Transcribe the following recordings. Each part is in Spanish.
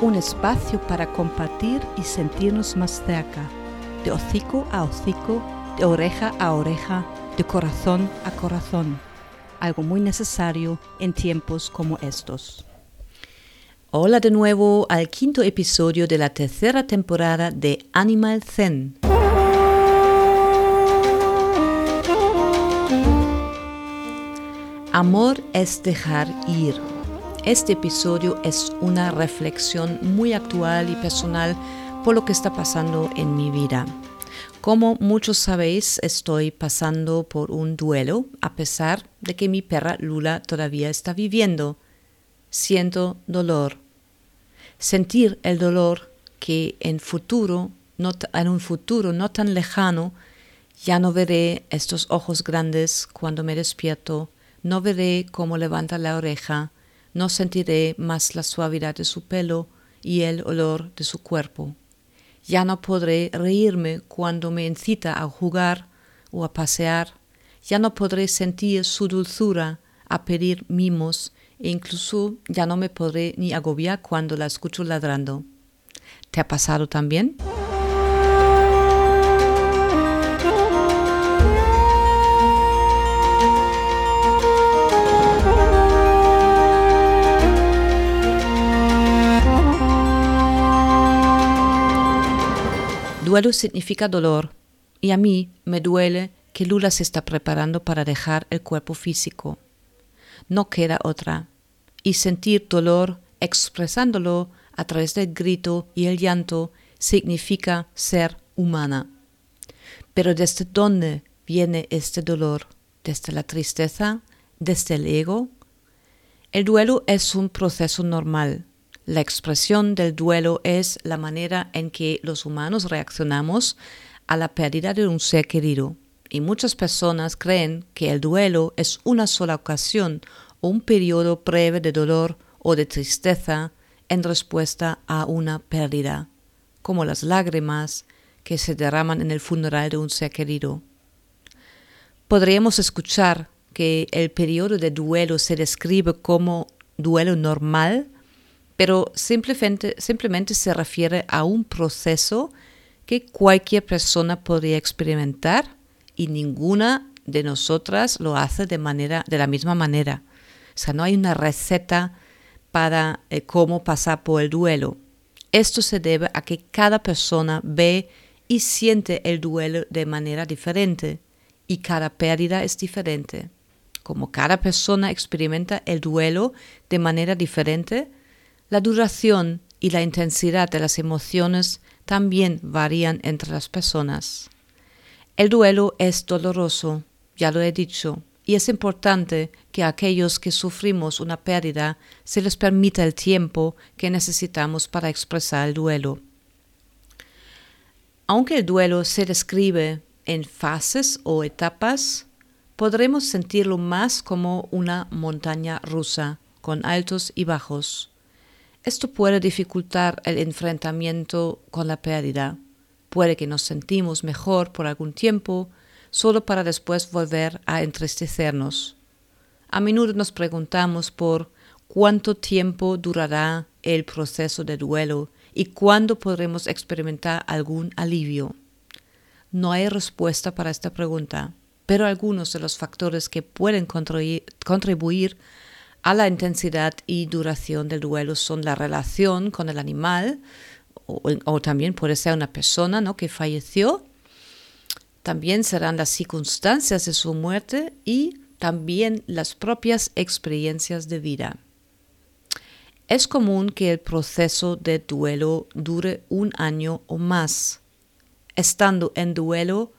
Un espacio para compartir y sentirnos más cerca, de hocico a hocico, de oreja a oreja, de corazón a corazón, algo muy necesario en tiempos como estos. Hola de nuevo al quinto episodio de la tercera temporada de Animal Zen. Amor es dejar ir. Este episodio es una reflexión muy actual y personal por lo que está pasando en mi vida. Como muchos sabéis, estoy pasando por un duelo a pesar de que mi perra Lula todavía está viviendo. Siento dolor. Sentir el dolor que en futuro, en un futuro no tan lejano, ya no veré estos ojos grandes cuando me despierto, no veré cómo levanta la oreja, no sentiré más la suavidad de su pelo y el olor de su cuerpo. Ya no podré reírme cuando me incita a jugar o a pasear, ya no podré sentir su dulzura a pedir mimos e incluso ya no me podré ni agobiar cuando la escucho ladrando. ¿Te ha pasado también? Duelo significa dolor y a mí me duele que Lula se está preparando para dejar el cuerpo físico. No queda otra. Y sentir dolor expresándolo a través del grito y el llanto significa ser humana. Pero ¿desde dónde viene este dolor? ¿Desde la tristeza? ¿Desde el ego? El duelo es un proceso normal la expresión del duelo es la manera en que los humanos reaccionamos a la pérdida de un ser querido. Y muchas personas creen que el duelo es una sola ocasión o un periodo breve de dolor o de tristeza en respuesta a una pérdida, como las lágrimas que se derraman en el funeral de un ser querido. Podríamos escuchar que el periodo de duelo se describe como duelo normal pero simplemente, se refiere a un proceso que cualquier persona podría experimentar y ninguna de nosotras lo hace de, manera, de la misma manera. O sea, no hay una receta para eh, cómo pasar por el duelo. Esto se debe a que cada persona ve y siente el duelo de manera diferente y cada pérdida es diferente. Como cada persona experimenta el duelo de manera diferente, la duración y la intensidad de las emociones también varían entre las personas. El duelo es doloroso, ya lo he dicho, y es importante que a aquellos que sufrimos una pérdida se les permita el tiempo que necesitamos para expresar el duelo. Aunque el duelo se describe en fases o etapas, podremos sentirlo más como una montaña rusa, con altos y bajos. Esto puede dificultar el enfrentamiento con la pérdida. Puede que nos sentimos mejor por algún tiempo, solo para después volver a entristecernos. A menudo nos preguntamos por cuánto tiempo durará el proceso de duelo y cuándo podremos experimentar algún alivio. No hay respuesta para esta pregunta, pero algunos de los factores que pueden contribuir a la intensidad y duración del duelo son la relación con el animal, o, también puede ser una persona ¿no? que falleció, también serán las circunstancias de su muerte y también las propias experiencias de vida. Es común que el proceso de duelo dure un año o más. Estando en duelo,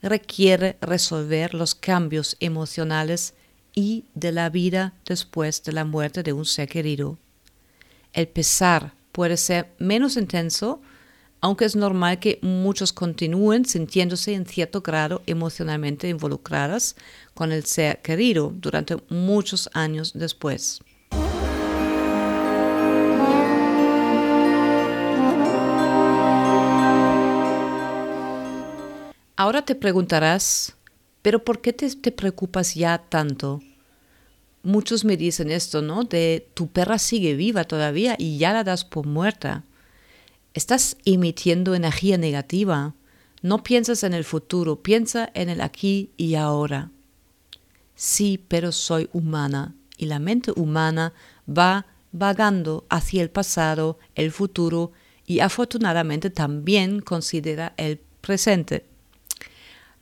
requiere resolver los cambios emocionales y de la vida después de la muerte de un ser querido. El pesar puede ser menos intenso, aunque es normal que muchos continúen sintiéndose en cierto grado emocionalmente involucradas con el ser querido durante muchos años después. Ahora te preguntarás, pero ¿por qué te, preocupas ya tanto? Muchos me dicen esto, ¿no? De tu perra sigue viva todavía y ya la das por muerta. Estás emitiendo energía negativa. No piensas en el futuro, piensa en el aquí y ahora. Sí, pero soy humana y la mente humana va vagando hacia el pasado, el futuro y afortunadamente también considera el presente.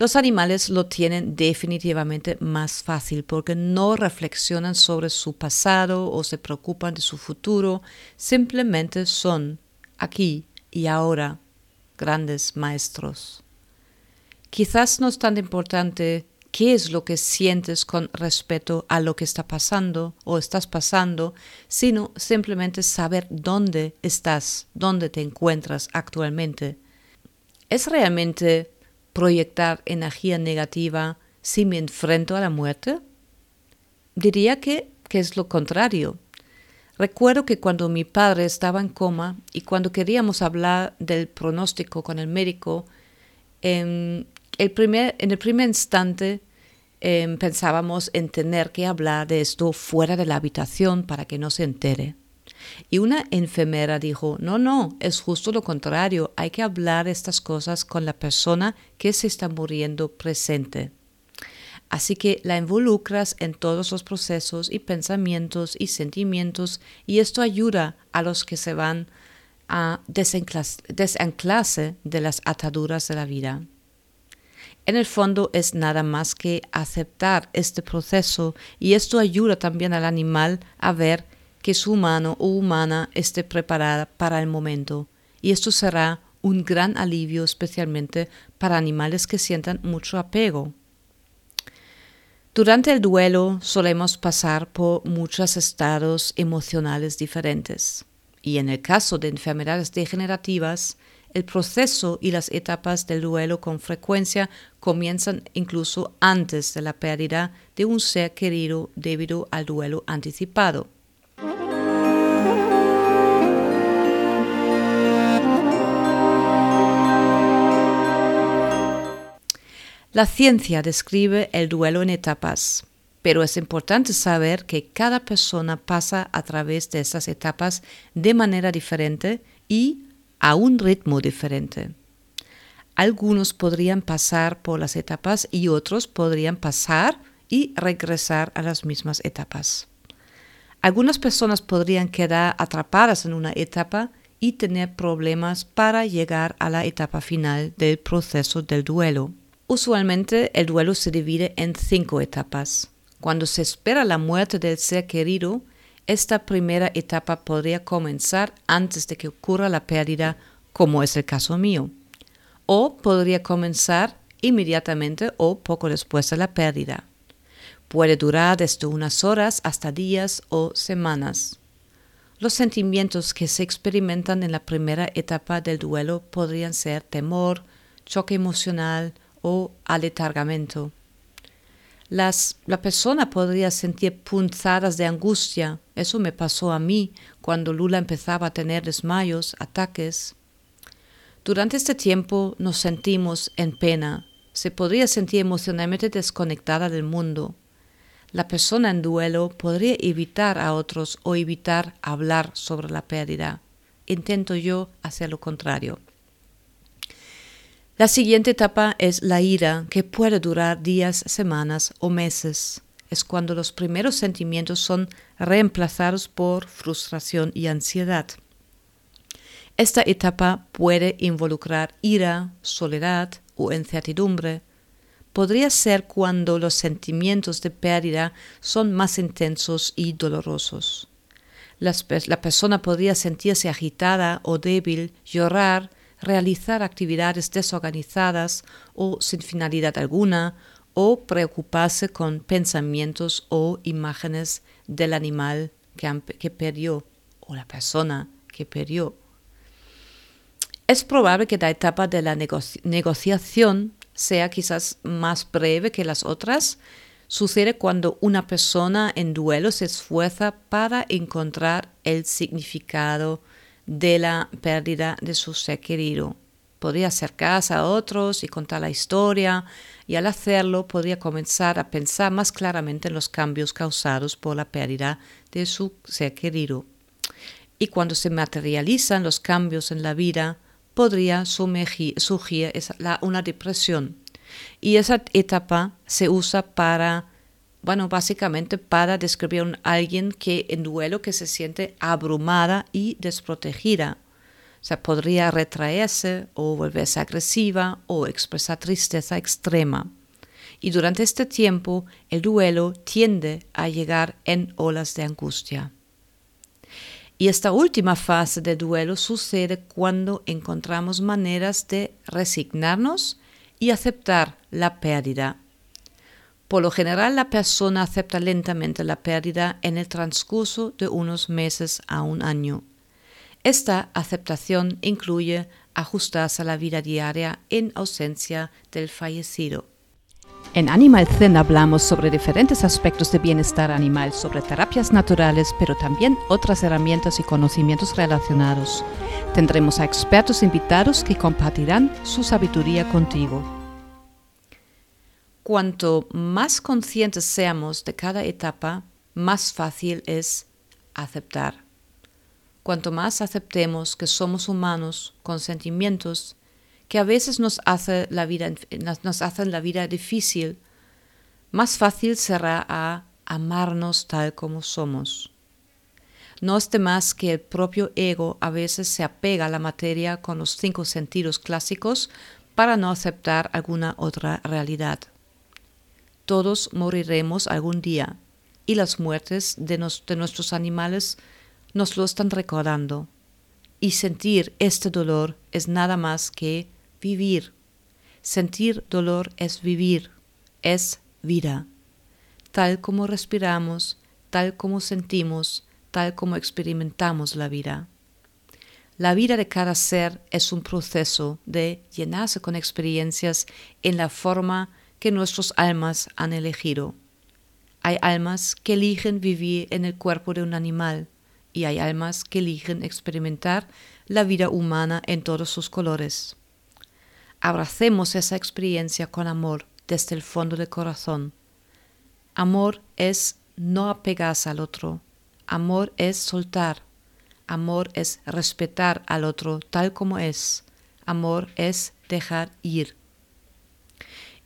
Los animales lo tienen definitivamente más fácil porque no reflexionan sobre su pasado o se preocupan de su futuro, simplemente son aquí y ahora grandes maestros. Quizás no es tan importante qué es lo que sientes con respecto a lo que está pasando o estás pasando, sino simplemente saber dónde estás, dónde te encuentras actualmente. Es realmente proyectar energía negativa si me enfrento a la muerte? Diría que, es lo contrario. Recuerdo que cuando mi padre estaba en coma y cuando queríamos hablar del pronóstico con el médico, en el primer, en el primer instante em, pensábamos en tener que hablar de esto fuera de la habitación para que no se entere. Y una enfermera dijo, no, no, es justo lo contrario, hay que hablar estas cosas con la persona que se está muriendo presente. Así que la involucras en todos los procesos y pensamientos y sentimientos y esto ayuda a los que se van a desanclarse de las ataduras de la vida. En el fondo es nada más que aceptar este proceso y esto ayuda también al animal a ver que su humano o humana esté preparada para el momento, y esto será un gran alivio especialmente para animales que sientan mucho apego. Durante el duelo solemos pasar por muchos estados emocionales diferentes, y en el caso de enfermedades degenerativas, el proceso y las etapas del duelo con frecuencia comienzan incluso antes de la pérdida de un ser querido debido al duelo anticipado. La ciencia describe el duelo en etapas, pero es importante saber que cada persona pasa a través de esas etapas de manera diferente y a un ritmo diferente. Algunos podrían pasar por las etapas y otros podrían pasar y regresar a las mismas etapas. Algunas personas podrían quedar atrapadas en una etapa y tener problemas para llegar a la etapa final del proceso del duelo. Usualmente el duelo se divide en cinco etapas. Cuando se espera la muerte del ser querido, esta primera etapa podría comenzar antes de que ocurra la pérdida, como es el caso mío, o podría comenzar inmediatamente o poco después de la pérdida. Puede durar desde unas horas hasta días o semanas. Los sentimientos que se experimentan en la primera etapa del duelo podrían ser temor, choque emocional, o aletargamiento. Las, la persona podría sentir punzadas de angustia. Eso me pasó a mí cuando Lula empezaba a tener desmayos, ataques. Durante este tiempo nos sentimos en pena. Se podría sentir emocionalmente desconectada del mundo. La persona en duelo podría evitar a otros o evitar hablar sobre la pérdida. Intento yo hacer lo contrario. La siguiente etapa es la ira, que puede durar días, semanas o meses. Es cuando los primeros sentimientos son reemplazados por frustración y ansiedad. Esta etapa puede involucrar ira, soledad o incertidumbre, podría ser cuando los sentimientos de pérdida son más intensos y dolorosos. la persona podría sentirse agitada o débil, llorar, realizar actividades desorganizadas o sin finalidad alguna, o preocuparse con pensamientos o imágenes del animal que, perdió o la persona que perdió. Es probable que la etapa de la negociación sea quizás más breve que las otras, sucede cuando una persona en duelo se esfuerza para encontrar el significado de la pérdida de su ser querido. Podría acercarse a otros y contar la historia, y al hacerlo podría comenzar a pensar más claramente en los cambios causados por la pérdida de su ser querido. Y cuando se materializan los cambios en la vida, podría surgir una depresión. Y esa etapa se usa para, bueno, básicamente para describir a alguien que en duelo que se siente abrumada y desprotegida. O sea, podría retraerse o volverse agresiva o expresar tristeza extrema. Y durante este tiempo el duelo tiende a llegar en olas de angustia. Y esta última fase de duelo sucede cuando encontramos maneras de resignarnos y aceptar la pérdida. Por lo general, la persona acepta lentamente la pérdida en el transcurso de unos meses a un año. Esta aceptación incluye ajustarse a la vida diaria en ausencia del fallecido. En Animal Zen hablamos sobre diferentes aspectos de bienestar animal, sobre terapias naturales, pero también otras herramientas y conocimientos relacionados. Tendremos a expertos invitados que compartirán su sabiduría contigo. Cuanto más conscientes seamos de cada etapa, más fácil es aceptar. Cuanto más aceptemos que somos humanos con sentimientos, que a veces nos, hace la vida, hacen la vida difícil, más fácil será amarnos tal como somos. No es de más que el propio ego a veces se apega a la materia con los cinco sentidos clásicos para no aceptar alguna otra realidad. Todos moriremos algún día y las muertes de, nuestros animales nos lo están recordando. Y sentir este dolor es nada más que vivir. Sentir dolor es vivir, es vida. Tal como respiramos, tal como sentimos, tal como experimentamos la vida. La vida de cada ser es un proceso de llenarse con experiencias en la forma que nuestras almas han elegido. Hay almas que eligen vivir en el cuerpo de un animal y hay almas que eligen experimentar la vida humana en todos sus colores. Abracemos esa experiencia con amor desde el fondo del corazón. Amor es no apegarse al otro. Amor es soltar. Amor es respetar al otro tal como es. Amor es dejar ir.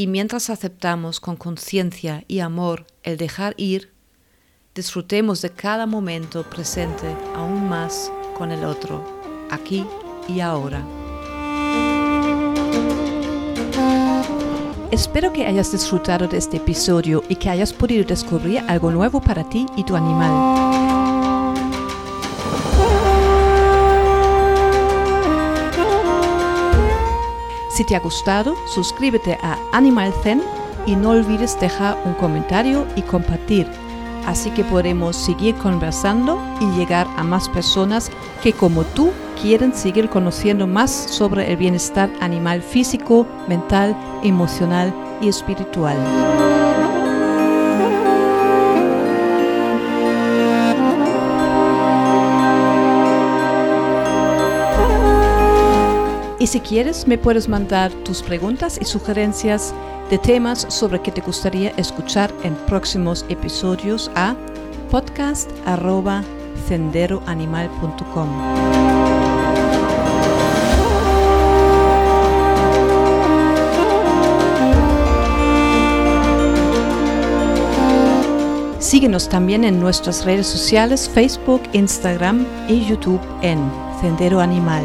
Y mientras aceptamos con conciencia y amor el dejar ir, disfrutemos de cada momento presente aún más con el otro, aquí y ahora. Espero que hayas disfrutado de este episodio y que hayas podido descubrir algo nuevo para ti y tu animal. Si te ha gustado, suscríbete a Animal Zen y no olvides dejar un comentario y compartir así que podremos seguir conversando y llegar a más personas que como tú quieren seguir conociendo más sobre el bienestar animal físico, mental, emocional y espiritual. Y si quieres, me puedes mandar tus preguntas y sugerencias de temas sobre que te gustaría escuchar en próximos episodios a podcast.senderoanimal.com. Síguenos también en nuestras redes sociales Facebook, Instagram y YouTube en Sendero Animal.